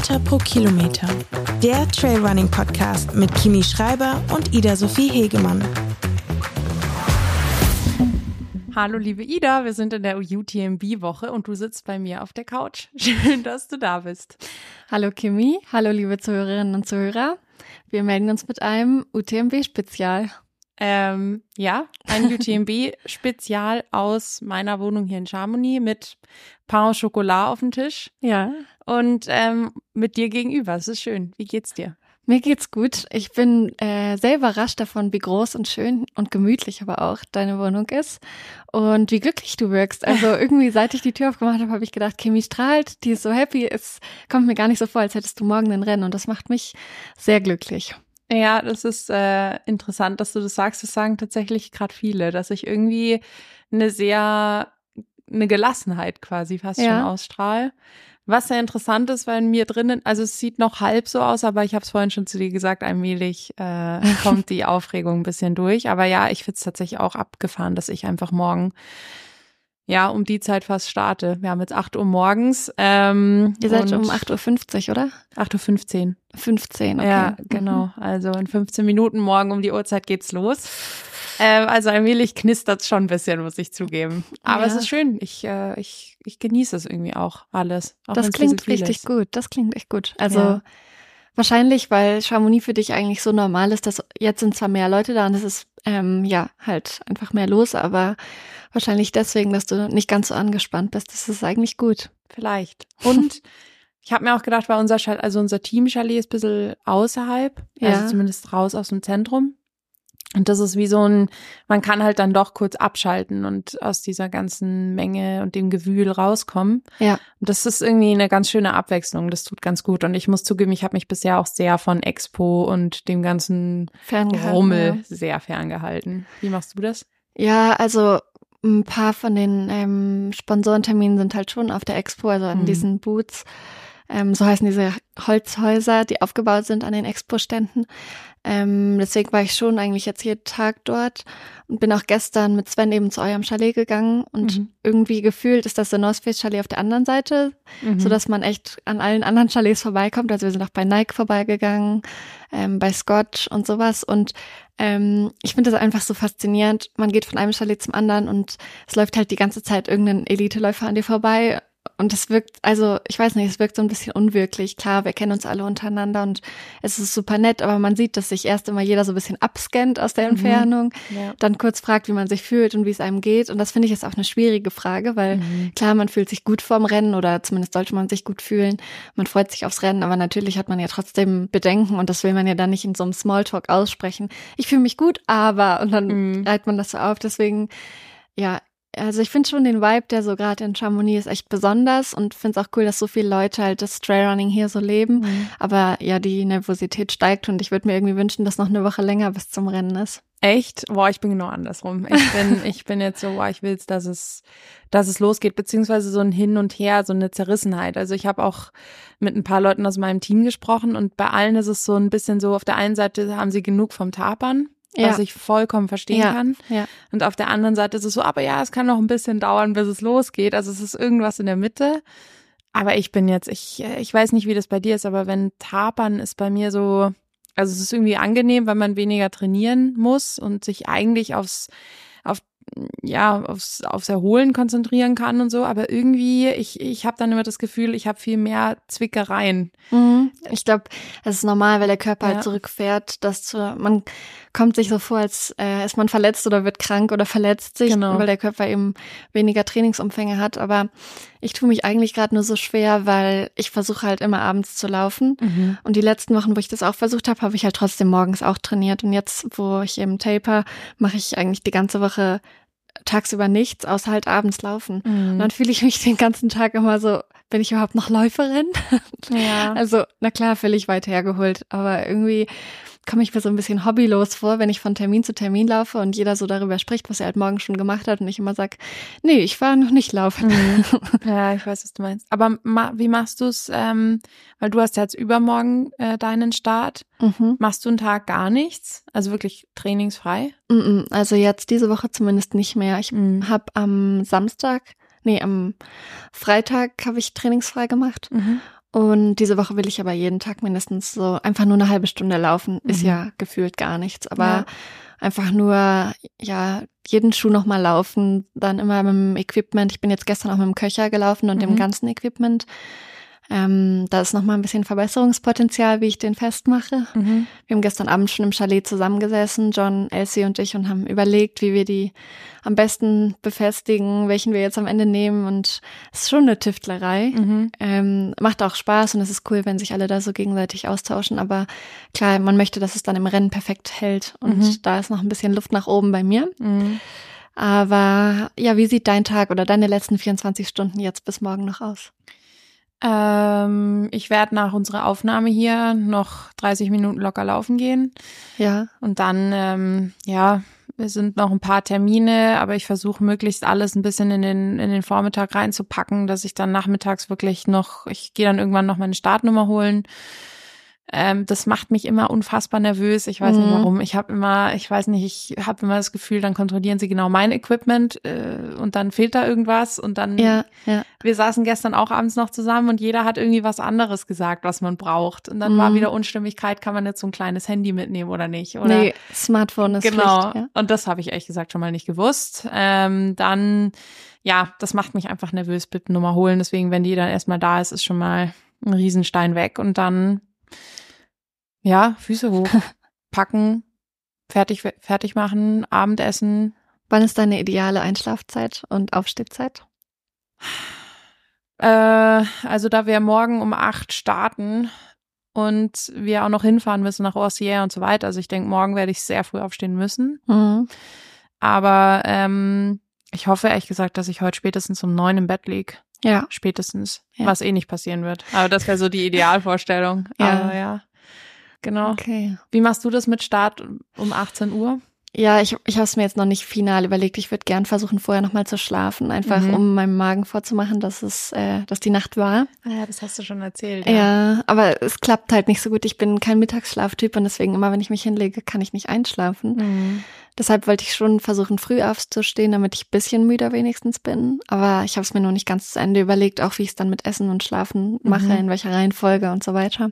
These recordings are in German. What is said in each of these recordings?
Meter pro Kilometer. Der Trailrunning Podcast mit Kimi Schreiber und Ida Sophie Hegemann. Hallo liebe Ida, wir sind in der UTMB-Woche und du sitzt bei mir auf der Couch. Schön, dass du da bist. Hallo Kimi, hallo liebe Zuhörerinnen und Zuhörer. Wir melden uns mit einem UTMB-Spezial. Ähm, ja, ein UTMB-Spezial aus meiner Wohnung hier in Chamonix mit Pain au Chocolat auf dem Tisch. Ja. Und ähm, mit dir gegenüber. Es ist schön. Wie geht's dir? Mir geht's gut. Ich bin äh, sehr überrascht davon, wie groß und schön und gemütlich aber auch deine Wohnung ist und wie glücklich du wirkst. Also irgendwie, seit ich die Tür aufgemacht habe, habe ich gedacht, Kimi strahlt, die ist so happy. Es kommt mir gar nicht so vor, als hättest du morgen ein Rennen und das macht mich sehr glücklich. Ja, das ist äh, interessant, dass du das sagst. Das sagen tatsächlich gerade viele, dass ich irgendwie eine sehr eine Gelassenheit quasi fast ja. schon ausstrahle. Was sehr interessant ist, weil mir drinnen, also es sieht noch halb so aus, aber ich habe es vorhin schon zu dir gesagt, allmählich äh, kommt die Aufregung ein bisschen durch. Aber ja, ich finde es tatsächlich auch abgefahren, dass ich einfach morgen ja, um die Zeit fast starte. Wir haben jetzt 8 Uhr morgens. Ähm, Ihr seid um 8.50 Uhr, oder? 8.15 Uhr. 15, okay. Ja, genau. Mhm. Also in 15 Minuten morgen um die Uhrzeit geht's los. Ähm, also allmählich knistert's schon ein bisschen, muss ich zugeben. Aber ja. es ist schön. Ich, äh, ich, ich genieße es irgendwie auch alles. Auch das klingt richtig gut. Das klingt echt gut. Also ja. wahrscheinlich, weil Chamonix für dich eigentlich so normal ist, dass jetzt sind zwar mehr Leute da und es ist ähm, ja halt einfach mehr los, aber wahrscheinlich deswegen, dass du nicht ganz so angespannt bist. Das ist eigentlich gut. Vielleicht. Und ich habe mir auch gedacht, weil unser Chalet, also unser Team-Chalet ist ein bisschen außerhalb, ja. also zumindest raus aus dem Zentrum. Und das ist wie so ein, man kann halt dann doch kurz abschalten und aus dieser ganzen Menge und dem Gewühl rauskommen. Ja. Und das ist irgendwie eine ganz schöne Abwechslung. Das tut ganz gut. Und ich muss zugeben, ich habe mich bisher auch sehr von Expo und dem ganzen Rummel ja. sehr ferngehalten. Wie machst du das? Ja, also ein paar von den ähm, Sponsorenterminen sind halt schon auf der Expo, also an mhm. diesen Boots. Ähm, so heißen diese Holzhäuser, die aufgebaut sind an den Expo-Ständen. Ähm, deswegen war ich schon eigentlich jetzt jeden Tag dort und bin auch gestern mit Sven eben zu eurem Chalet gegangen und mhm. irgendwie gefühlt ist das der North Face Chalet auf der anderen Seite, mhm. so dass man echt an allen anderen Chalets vorbeikommt. Also wir sind auch bei Nike vorbeigegangen, ähm, bei Scott und sowas und ähm, ich finde das einfach so faszinierend. Man geht von einem Chalet zum anderen und es läuft halt die ganze Zeit irgendein Eliteläufer an dir vorbei und es wirkt, also ich weiß nicht, es wirkt so ein bisschen unwirklich. Klar, wir kennen uns alle untereinander und es ist super nett, aber man sieht, dass sich erst immer jeder so ein bisschen abscannt aus der mhm. Entfernung, ja. dann kurz fragt, wie man sich fühlt und wie es einem geht. Und das finde ich ist auch eine schwierige Frage, weil mhm. klar, man fühlt sich gut vorm Rennen oder zumindest sollte man sich gut fühlen. Man freut sich aufs Rennen, aber natürlich hat man ja trotzdem Bedenken und das will man ja dann nicht in so einem Smalltalk aussprechen. Ich fühle mich gut, aber und dann mhm. reiht man das so auf. Deswegen ja, also ich finde schon den Vibe, der so gerade in Chamonix ist, echt besonders und finde es auch cool, dass so viele Leute halt das Trailrunning hier so leben. Mhm. Aber ja, die Nervosität steigt und ich würde mir irgendwie wünschen, dass noch eine Woche länger bis zum Rennen ist. Echt? Boah, ich bin genau andersrum. Ich bin, ich bin jetzt so, boah, ich will dass es, dass es losgeht, beziehungsweise so ein Hin und Her, so eine Zerrissenheit. Also ich habe auch mit ein paar Leuten aus meinem Team gesprochen und bei allen ist es so ein bisschen so, auf der einen Seite haben sie genug vom Tapern ja. was ich vollkommen verstehen ja. kann. Ja. Und auf der anderen Seite ist es so, aber ja, es kann noch ein bisschen dauern, bis es losgeht. Also es ist irgendwas in der Mitte. Aber ich bin jetzt, ich, ich weiß nicht, wie das bei dir ist, aber wenn Tapern ist bei mir so, also es ist irgendwie angenehm, weil man weniger trainieren muss und sich eigentlich aufs ja, aufs, aufs Erholen konzentrieren kann und so, aber irgendwie, ich, ich habe dann immer das Gefühl, ich habe viel mehr Zwickereien. Mhm. Ich glaube, das ist normal, weil der Körper halt ja. halt zurückfährt, dass zu, man kommt sich so vor, als äh, ist man verletzt oder wird krank oder verletzt sich, genau. weil der Körper eben weniger Trainingsumfänge hat. Aber ich tue mich eigentlich gerade nur so schwer, weil ich versuche halt immer abends zu laufen. Mhm. Und die letzten Wochen, wo ich das auch versucht habe, habe ich halt trotzdem morgens auch trainiert. Und jetzt, wo ich eben taper, mache ich eigentlich die ganze Woche tagsüber nichts, außer halt abends laufen. Mhm. Und dann fühle ich mich den ganzen Tag immer so, bin ich überhaupt noch Läuferin? Ja. Also, na klar, völlig weit hergeholt, aber irgendwie komme ich mir so ein bisschen hobbylos vor, wenn ich von Termin zu Termin laufe und jeder so darüber spricht, was er halt morgen schon gemacht hat und ich immer sag, nee, ich war noch nicht laufen. Mhm. Ja, ich weiß, was du meinst. Aber ma wie machst du es, ähm, weil du hast ja jetzt übermorgen äh, deinen Start. Mhm. Machst du einen Tag gar nichts? Also wirklich trainingsfrei? Mhm, also jetzt diese Woche zumindest nicht mehr. Ich mhm. habe am Samstag, nee, am Freitag habe ich trainingsfrei gemacht. Und diese Woche will ich aber jeden Tag mindestens so einfach nur eine halbe Stunde laufen. Ist mhm. ja gefühlt gar nichts. Aber ja. einfach nur, ja, jeden Schuh nochmal laufen, dann immer mit dem Equipment. Ich bin jetzt gestern auch mit dem Köcher gelaufen und mhm. dem ganzen Equipment. Ähm, da ist nochmal ein bisschen Verbesserungspotenzial, wie ich den festmache. Mhm. Wir haben gestern Abend schon im Chalet zusammengesessen, John, Elsie und ich, und haben überlegt, wie wir die am besten befestigen, welchen wir jetzt am Ende nehmen. Und es ist schon eine Tüftlerei. Mhm. Ähm, macht auch Spaß und es ist cool, wenn sich alle da so gegenseitig austauschen. Aber klar, man möchte, dass es dann im Rennen perfekt hält. Und mhm. da ist noch ein bisschen Luft nach oben bei mir. Mhm. Aber ja, wie sieht dein Tag oder deine letzten 24 Stunden jetzt bis morgen noch aus? Ähm, ich werde nach unserer Aufnahme hier noch 30 Minuten locker laufen gehen. Ja. Und dann, ähm, ja, es sind noch ein paar Termine, aber ich versuche möglichst alles ein bisschen in den, in den Vormittag reinzupacken, dass ich dann nachmittags wirklich noch, ich gehe dann irgendwann noch meine Startnummer holen ähm, das macht mich immer unfassbar nervös. Ich weiß mhm. nicht warum. Ich habe immer, ich weiß nicht, ich habe immer das Gefühl, dann kontrollieren sie genau mein Equipment äh, und dann fehlt da irgendwas und dann. Ja, ja. Wir saßen gestern auch abends noch zusammen und jeder hat irgendwie was anderes gesagt, was man braucht. Und dann mhm. war wieder Unstimmigkeit, kann man jetzt so ein kleines Handy mitnehmen oder nicht? Oder? Nee, Smartphone ist genau. Pflicht, ja. Und das habe ich ehrlich gesagt schon mal nicht gewusst. Ähm, dann, ja, das macht mich einfach nervös, bitte Nummer holen. Deswegen, wenn die dann erstmal da ist, ist schon mal ein Riesenstein weg und dann ja, Füße hoch, packen, fertig, fertig machen, Abendessen. Wann ist deine ideale Einschlafzeit und Aufstehzeit? Äh, also da wir morgen um acht starten und wir auch noch hinfahren müssen nach Orsier und so weiter. Also ich denke, morgen werde ich sehr früh aufstehen müssen. Mhm. Aber ähm, ich hoffe ehrlich gesagt, dass ich heute spätestens um neun im Bett lieg. Ja. Spätestens. Ja. Was eh nicht passieren wird. Aber das wäre so die Idealvorstellung. ja. Aber ja. Genau. Okay. Wie machst du das mit Start um 18 Uhr? Ja, ich, ich habe es mir jetzt noch nicht final überlegt. Ich würde gern versuchen, vorher nochmal zu schlafen, einfach mhm. um meinem Magen vorzumachen, dass es, äh, dass die Nacht war. Ah ja, das hast du schon erzählt. Ja. ja, aber es klappt halt nicht so gut. Ich bin kein Mittagsschlaftyp und deswegen immer, wenn ich mich hinlege, kann ich nicht einschlafen. Mhm. Deshalb wollte ich schon versuchen, früh aufzustehen, damit ich bisschen müder wenigstens bin. Aber ich habe es mir noch nicht ganz zu Ende überlegt, auch wie ich es dann mit Essen und Schlafen mache, mhm. in welcher Reihenfolge und so weiter.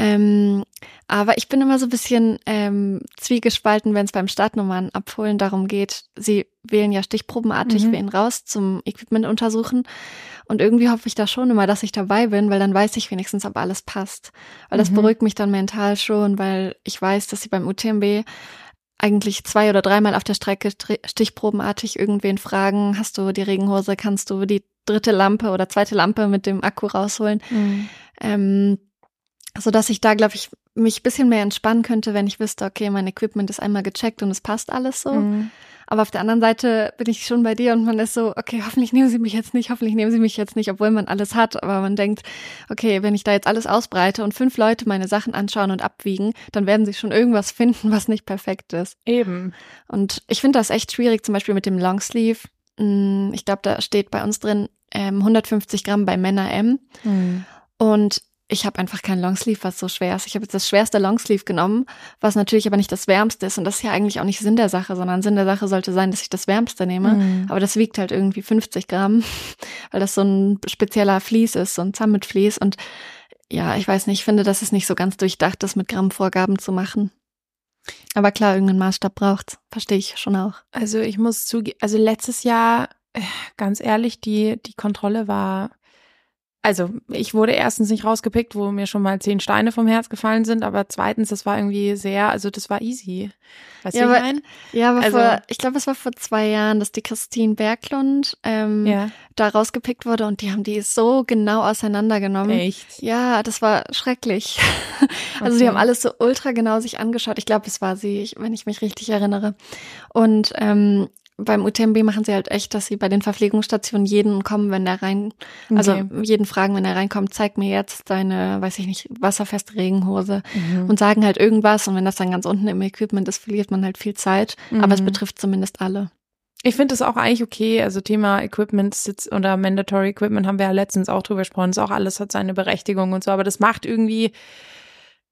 Ähm, aber ich bin immer so ein bisschen ähm, zwiegespalten, wenn es beim Startnummern abholen darum geht. Sie wählen ja stichprobenartig mhm. wen raus zum Equipment untersuchen. Und irgendwie hoffe ich da schon immer, dass ich dabei bin, weil dann weiß ich wenigstens, ob alles passt. Weil das mhm. beruhigt mich dann mental schon, weil ich weiß, dass sie beim UTMB eigentlich zwei oder dreimal auf der Strecke stichprobenartig irgendwen fragen, hast du die Regenhose, kannst du die dritte Lampe oder zweite Lampe mit dem Akku rausholen. Mhm. Ähm, so dass ich da, glaube ich, mich bisschen mehr entspannen könnte, wenn ich wüsste, okay, mein Equipment ist einmal gecheckt und es passt alles so. Mhm. Aber auf der anderen Seite bin ich schon bei dir und man ist so, okay, hoffentlich nehmen sie mich jetzt nicht, hoffentlich nehmen sie mich jetzt nicht, obwohl man alles hat. Aber man denkt, okay, wenn ich da jetzt alles ausbreite und fünf Leute meine Sachen anschauen und abwiegen, dann werden sie schon irgendwas finden, was nicht perfekt ist. Eben. Und ich finde das echt schwierig, zum Beispiel mit dem Longsleeve. Mm, ich glaube, da steht bei uns drin ähm, 150 Gramm bei Männer M. Mhm. Und ich habe einfach keinen Longsleeve, was so schwer ist. Ich habe jetzt das schwerste Longsleeve genommen, was natürlich aber nicht das wärmste ist. Und das ist ja eigentlich auch nicht Sinn der Sache, sondern Sinn der Sache sollte sein, dass ich das wärmste nehme. Mhm. Aber das wiegt halt irgendwie 50 Gramm, weil das so ein spezieller Vlies ist, so ein Summit Vlies. Und ja, ich weiß nicht, ich finde, das ist nicht so ganz durchdacht, das mit Grammvorgaben zu machen. Aber klar, irgendeinen Maßstab braucht's. Verstehe ich schon auch. Also ich muss zugeben, also letztes Jahr, äh, ganz ehrlich, die, die Kontrolle war also ich wurde erstens nicht rausgepickt, wo mir schon mal zehn Steine vom Herz gefallen sind, aber zweitens, das war irgendwie sehr, also das war easy. Weißt ja, du, aber, ich Ja, aber also, vor, ich glaube, es war vor zwei Jahren, dass die Christine Berglund ähm, ja. da rausgepickt wurde und die haben die so genau auseinandergenommen. Echt? Ja, das war schrecklich. also okay. die haben alles so ultra genau sich angeschaut. Ich glaube, es war sie, wenn ich mich richtig erinnere. Und ähm, beim UTMB machen sie halt echt, dass sie bei den Verpflegungsstationen jeden kommen, wenn der rein, also okay. jeden fragen, wenn er reinkommt, zeig mir jetzt deine, weiß ich nicht, wasserfeste Regenhose mhm. und sagen halt irgendwas und wenn das dann ganz unten im Equipment ist, verliert man halt viel Zeit, mhm. aber es mhm. betrifft zumindest alle. Ich finde das auch eigentlich okay. Also Thema Equipment oder Mandatory Equipment haben wir ja letztens auch drüber gesprochen. Das auch alles hat seine Berechtigung und so, aber das macht irgendwie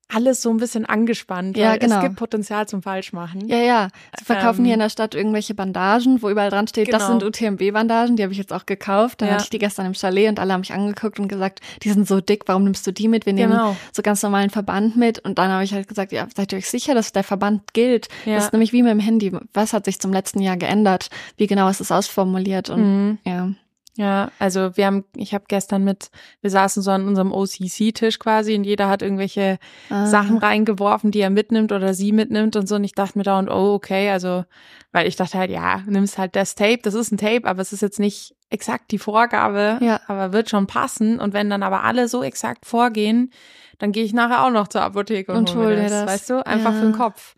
alles so ein bisschen angespannt. Ja, genau. Es gibt Potenzial zum Falschmachen. Ja, ja. Sie verkaufen ähm, hier in der Stadt irgendwelche Bandagen, wo überall dran steht, genau. das sind UTMB-Bandagen, die habe ich jetzt auch gekauft. Dann ja. hatte ich die gestern im Chalet und alle haben mich angeguckt und gesagt, die sind so dick, warum nimmst du die mit? Wir nehmen genau. so ganz normalen Verband mit. Und dann habe ich halt gesagt, ja, seid ihr euch sicher, dass der Verband gilt? Ja. Das ist nämlich wie mit dem Handy. Was hat sich zum letzten Jahr geändert? Wie genau ist es ausformuliert? Und mhm. ja. Ja, also wir haben, ich habe gestern mit, wir saßen so an unserem OCC-Tisch quasi und jeder hat irgendwelche ah. Sachen reingeworfen, die er mitnimmt oder sie mitnimmt und so. Und ich dachte mir da und oh, okay, also, weil ich dachte halt, ja, nimmst halt das Tape, das ist ein Tape, aber es ist jetzt nicht exakt die Vorgabe, ja. aber wird schon passen. Und wenn dann aber alle so exakt vorgehen, dann gehe ich nachher auch noch zur Apotheke und, und hole das, das, weißt du, einfach ja. für den Kopf.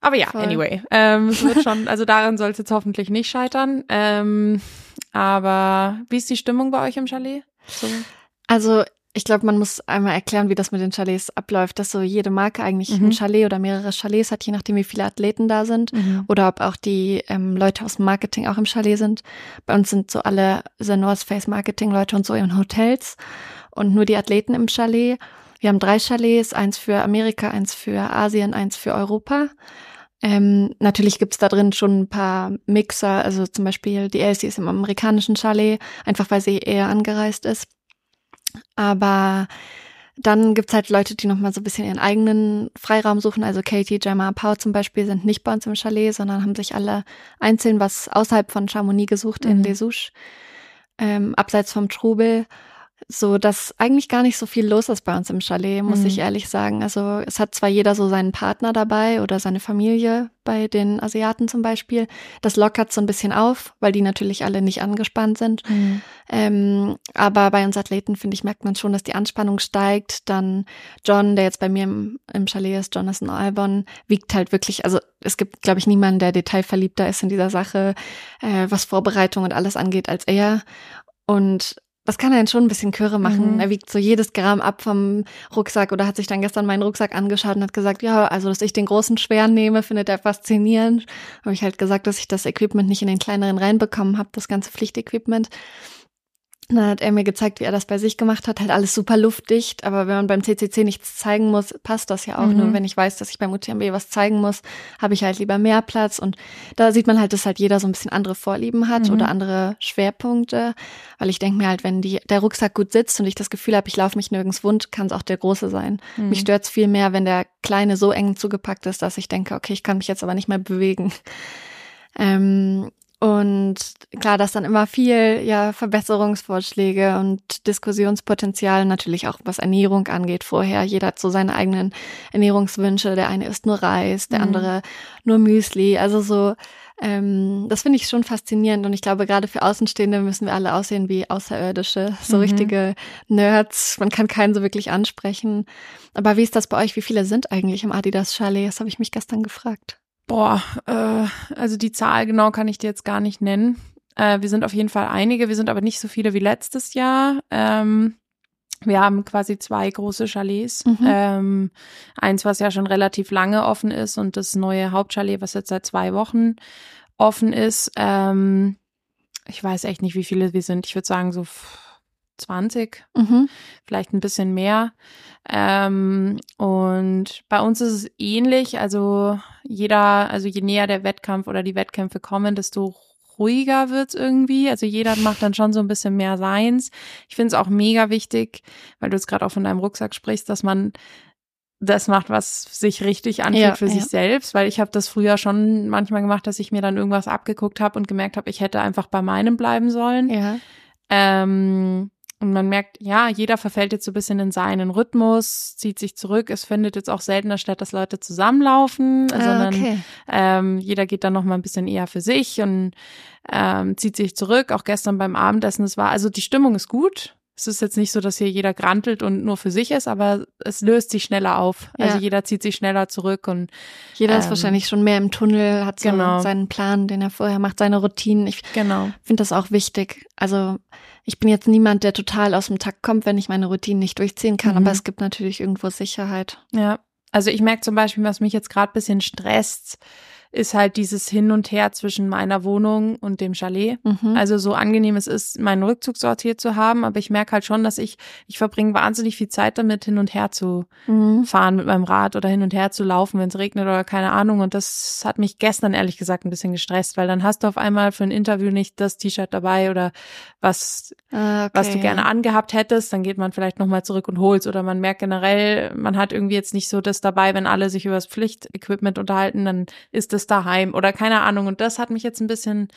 Aber ja, Voll. anyway, ähm, es wird schon, also daran soll es jetzt hoffentlich nicht scheitern. Ähm, aber wie ist die Stimmung bei euch im Chalet? So. Also ich glaube, man muss einmal erklären, wie das mit den Chalets abläuft, dass so jede Marke eigentlich mhm. ein Chalet oder mehrere Chalets hat, je nachdem, wie viele Athleten da sind mhm. oder ob auch die ähm, Leute aus dem Marketing auch im Chalet sind. Bei uns sind so alle The North Face Marketing Leute und so in Hotels und nur die Athleten im Chalet. Wir haben drei Chalets, eins für Amerika, eins für Asien, eins für Europa. Ähm, natürlich gibt's da drin schon ein paar Mixer, also zum Beispiel die Elsie ist im amerikanischen Chalet, einfach weil sie eher angereist ist. Aber dann gibt's halt Leute, die nochmal so ein bisschen ihren eigenen Freiraum suchen. Also Katie, Gemma, Pau zum Beispiel sind nicht bei uns im Chalet, sondern haben sich alle einzeln was außerhalb von Chamonix gesucht mhm. in Les Ouches, ähm, abseits vom Trubel so dass eigentlich gar nicht so viel los ist bei uns im Chalet, muss mhm. ich ehrlich sagen. Also es hat zwar jeder so seinen Partner dabei oder seine Familie bei den Asiaten zum Beispiel. Das lockert so ein bisschen auf, weil die natürlich alle nicht angespannt sind. Mhm. Ähm, aber bei uns Athleten, finde ich, merkt man schon, dass die Anspannung steigt. Dann John, der jetzt bei mir im, im Chalet ist, Jonathan Albon, wiegt halt wirklich, also es gibt, glaube ich, niemanden, der detailverliebter ist in dieser Sache, äh, was Vorbereitung und alles angeht, als er. Und das kann einen schon ein bisschen Kürre machen. Mhm. Er wiegt so jedes Gramm ab vom Rucksack oder hat sich dann gestern meinen Rucksack angeschaut und hat gesagt, ja, also dass ich den großen schweren nehme, findet er faszinierend. Habe ich halt gesagt, dass ich das Equipment nicht in den kleineren reinbekommen habe, das ganze Pflichtequipment. Dann hat er mir gezeigt, wie er das bei sich gemacht hat. Halt alles super luftdicht, aber wenn man beim CCC nichts zeigen muss, passt das ja auch. Mhm. Nur wenn ich weiß, dass ich beim UTMB was zeigen muss, habe ich halt lieber mehr Platz. Und da sieht man halt, dass halt jeder so ein bisschen andere Vorlieben hat mhm. oder andere Schwerpunkte. Weil ich denke mir halt, wenn die, der Rucksack gut sitzt und ich das Gefühl habe, ich laufe mich nirgends wund, kann es auch der große sein. Mhm. Mich stört es viel mehr, wenn der kleine so eng zugepackt ist, dass ich denke, okay, ich kann mich jetzt aber nicht mehr bewegen. Ähm, und klar, dass dann immer viel ja Verbesserungsvorschläge und Diskussionspotenzial natürlich auch was Ernährung angeht vorher. Jeder hat so seine eigenen Ernährungswünsche. Der eine isst nur Reis, der mhm. andere nur Müsli. Also so, ähm, das finde ich schon faszinierend. Und ich glaube, gerade für Außenstehende müssen wir alle aussehen wie Außerirdische, so mhm. richtige Nerds. Man kann keinen so wirklich ansprechen. Aber wie ist das bei euch? Wie viele sind eigentlich im Adidas Chalet? Das habe ich mich gestern gefragt. Boah, äh, also die Zahl genau kann ich dir jetzt gar nicht nennen. Äh, wir sind auf jeden Fall einige, wir sind aber nicht so viele wie letztes Jahr. Ähm, wir haben quasi zwei große Chalets. Mhm. Ähm, eins, was ja schon relativ lange offen ist und das neue Hauptchalet, was jetzt seit zwei Wochen offen ist. Ähm, ich weiß echt nicht, wie viele wir sind. Ich würde sagen so 20, mhm. vielleicht ein bisschen mehr. Ähm, und bei uns ist es ähnlich. Also jeder, also je näher der Wettkampf oder die Wettkämpfe kommen, desto ruhiger wird's irgendwie. Also jeder macht dann schon so ein bisschen mehr seins. Ich finde es auch mega wichtig, weil du jetzt gerade auch von deinem Rucksack sprichst, dass man das macht, was sich richtig anfühlt ja, für ja. sich selbst, weil ich habe das früher schon manchmal gemacht, dass ich mir dann irgendwas abgeguckt habe und gemerkt habe, ich hätte einfach bei meinem bleiben sollen. Ja. Ähm, und man merkt, ja, jeder verfällt jetzt so ein bisschen in seinen Rhythmus, zieht sich zurück. Es findet jetzt auch seltener statt, dass Leute zusammenlaufen, ah, sondern okay. ähm, jeder geht dann noch mal ein bisschen eher für sich und ähm, zieht sich zurück. Auch gestern beim Abendessen, es war, also die Stimmung ist gut. Es ist jetzt nicht so, dass hier jeder grantelt und nur für sich ist, aber es löst sich schneller auf. Also ja. Also jeder zieht sich schneller zurück und jeder ähm, ist wahrscheinlich schon mehr im Tunnel, hat so genau. seinen Plan, den er vorher macht, seine Routinen. Ich genau. finde das auch wichtig. Also ich bin jetzt niemand, der total aus dem Takt kommt, wenn ich meine Routine nicht durchziehen kann, mhm. aber es gibt natürlich irgendwo Sicherheit. Ja, also ich merke zum Beispiel, was mich jetzt gerade bisschen stresst, ist halt dieses Hin und Her zwischen meiner Wohnung und dem Chalet. Mhm. Also so angenehm es ist, meinen Rückzugsort hier zu haben, aber ich merke halt schon, dass ich, ich verbringe wahnsinnig viel Zeit damit, hin und her zu mhm. fahren mit meinem Rad oder hin und her zu laufen, wenn es regnet oder keine Ahnung. Und das hat mich gestern ehrlich gesagt ein bisschen gestresst, weil dann hast du auf einmal für ein Interview nicht das T-Shirt dabei oder was, okay, was du gerne angehabt hättest. Dann geht man vielleicht nochmal zurück und holst oder man merkt generell, man hat irgendwie jetzt nicht so das dabei, wenn alle sich über das Pflichtequipment unterhalten, dann ist das daheim oder keine Ahnung. Und das hat mich jetzt ein bisschen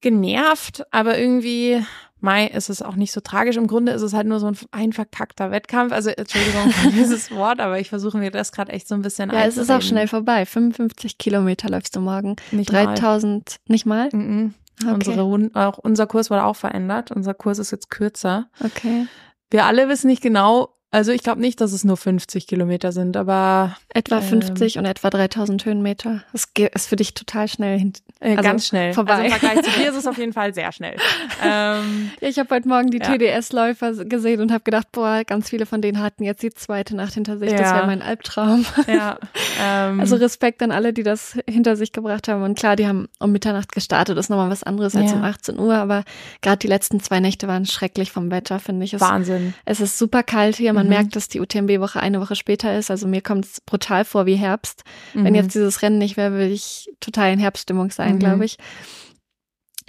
genervt, aber irgendwie, Mai, ist es auch nicht so tragisch. Im Grunde ist es halt nur so ein, ein verkackter Wettkampf. Also, Entschuldigung für dieses Wort, aber ich versuche mir das gerade echt so ein bisschen Ja, es ist auch schnell vorbei. 55 Kilometer läufst du morgen. Nicht 3000, mal. nicht mal? -mm. Okay. Unsere, auch unser Kurs wurde auch verändert. Unser Kurs ist jetzt kürzer. Okay. Wir alle wissen nicht genau, also ich glaube nicht, dass es nur 50 Kilometer sind, aber etwa 50 ähm, und etwa 3000 Höhenmeter. Das ist für dich total schnell hin, äh, also ganz schnell. Vorbei. Also im Vergleich zu dir ist es auf jeden Fall sehr schnell. ähm, ich habe heute Morgen die ja. TDS-Läufer gesehen und habe gedacht, boah, ganz viele von denen hatten jetzt die zweite Nacht hinter sich. Ja. Das wäre mein Albtraum. Ja. Ähm, also Respekt an alle, die das hinter sich gebracht haben. Und klar, die haben um Mitternacht gestartet. Das ist nochmal was anderes als ja. um 18 Uhr. Aber gerade die letzten zwei Nächte waren schrecklich vom Wetter, finde ich. Es, Wahnsinn. Es ist super kalt hier. Man mhm. merkt, dass die UTMB-Woche eine Woche später ist. Also mir kommt es brutal vor wie Herbst. Mhm. Wenn jetzt dieses Rennen nicht wäre, würde ich total in Herbststimmung sein, mhm. glaube ich.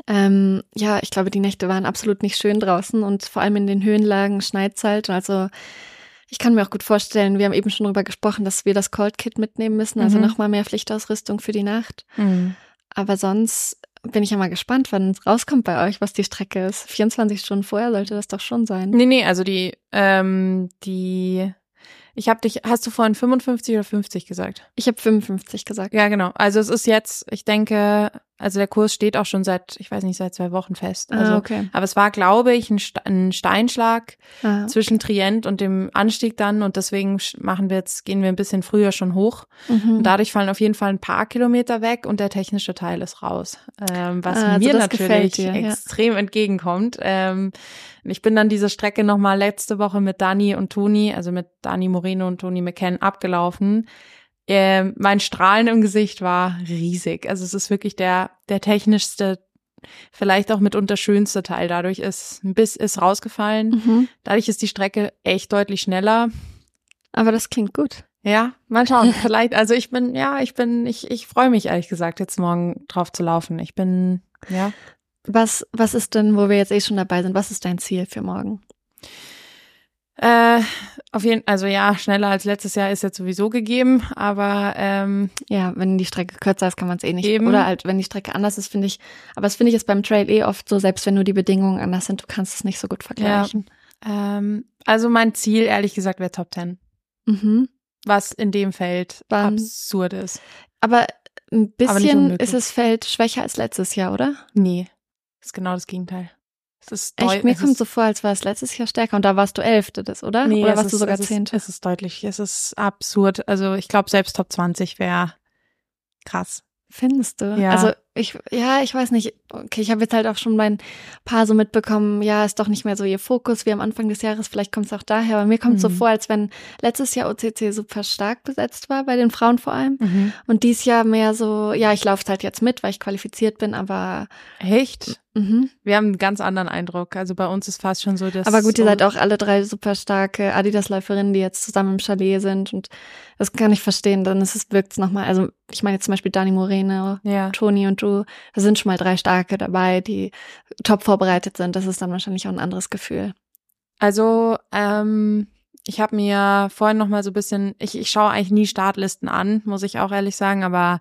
Ähm, ja, ich glaube, die Nächte waren absolut nicht schön draußen und vor allem in den Höhenlagen schneit halt. Also ich kann mir auch gut vorstellen, wir haben eben schon darüber gesprochen, dass wir das Cold Kit mitnehmen müssen, also mhm. nochmal mehr Pflichtausrüstung für die Nacht. Mhm. Aber sonst bin ich ja mal gespannt, wann es rauskommt bei euch, was die Strecke ist. 24 Stunden vorher sollte das doch schon sein. Nee, nee, also die, ähm, die ich habe dich, hast du vorhin 55 oder 50 gesagt? Ich habe 55 gesagt. Ja, genau. Also es ist jetzt, ich denke, also der Kurs steht auch schon seit, ich weiß nicht, seit zwei Wochen fest. Ah, also, ah, okay. Aber es war, glaube ich, ein, ein Steinschlag ah, zwischen Trient und dem Anstieg dann und deswegen machen wir jetzt, gehen wir ein bisschen früher schon hoch. Mhm. Und dadurch fallen auf jeden Fall ein paar Kilometer weg und der technische Teil ist raus. Ähm, was ah, also mir natürlich dir, extrem ja. entgegenkommt. Ähm, ich bin dann diese Strecke nochmal letzte Woche mit Dani und Toni, also mit Dani Moreno und Toni McCann abgelaufen. Äh, mein Strahlen im Gesicht war riesig. Also es ist wirklich der, der technischste, vielleicht auch mitunter schönste Teil. Dadurch ist ein Biss ist rausgefallen. Mhm. Dadurch ist die Strecke echt deutlich schneller. Aber das klingt gut. Ja, mal schauen. Vielleicht, also ich bin, ja, ich bin, ich, ich freue mich ehrlich gesagt, jetzt morgen drauf zu laufen. Ich bin, ja. Was, was ist denn, wo wir jetzt eh schon dabei sind, was ist dein Ziel für morgen? Äh, auf jeden also ja, schneller als letztes Jahr ist jetzt sowieso gegeben, aber ähm, ja, wenn die Strecke kürzer ist, kann man es eh nicht. Eben. Oder halt, wenn die Strecke anders ist, finde ich. Aber das finde ich jetzt beim Trail eh oft so, selbst wenn nur die Bedingungen anders sind, du kannst es nicht so gut vergleichen. Ja. Ähm, also mein Ziel, ehrlich gesagt, wäre Top Ten. Mhm. Was in dem Feld Wann? absurd ist. Aber ein bisschen aber ist das Feld schwächer als letztes Jahr, oder? Nee. ist genau das Gegenteil. Es ist Echt? Mir kommt so vor, als war es letztes Jahr stärker und da warst du Elfte, das, oder? Nee, oder warst ist, du sogar Zehnte? Es ist deutlich, es ist absurd. Also ich glaube, selbst Top 20 wäre krass. Findest du? Ja. Also ich, ja, ich weiß nicht. Okay, ich habe jetzt halt auch schon mein Paar so mitbekommen, ja, ist doch nicht mehr so ihr Fokus wie am Anfang des Jahres. Vielleicht kommt es auch daher. Aber mir kommt es mhm. so vor, als wenn letztes Jahr OCC super stark besetzt war, bei den Frauen vor allem. Mhm. Und dies Jahr mehr so, ja, ich laufe halt jetzt mit, weil ich qualifiziert bin, aber. Echt? Mhm. Wir haben einen ganz anderen Eindruck. Also bei uns ist fast schon so, dass. Aber gut, ihr seid auch alle drei super starke Adidas-Läuferinnen, die jetzt zusammen im Chalet sind. Und das kann ich verstehen. Dann ist es, wirkt es nochmal. Also ich meine jetzt zum Beispiel Dani Moreno, ja. Toni und du. Da sind schon mal drei starke dabei, die top vorbereitet sind. Das ist dann wahrscheinlich auch ein anderes Gefühl. Also, ähm, ich habe mir vorhin noch mal so ein bisschen, ich, ich schaue eigentlich nie Startlisten an, muss ich auch ehrlich sagen, aber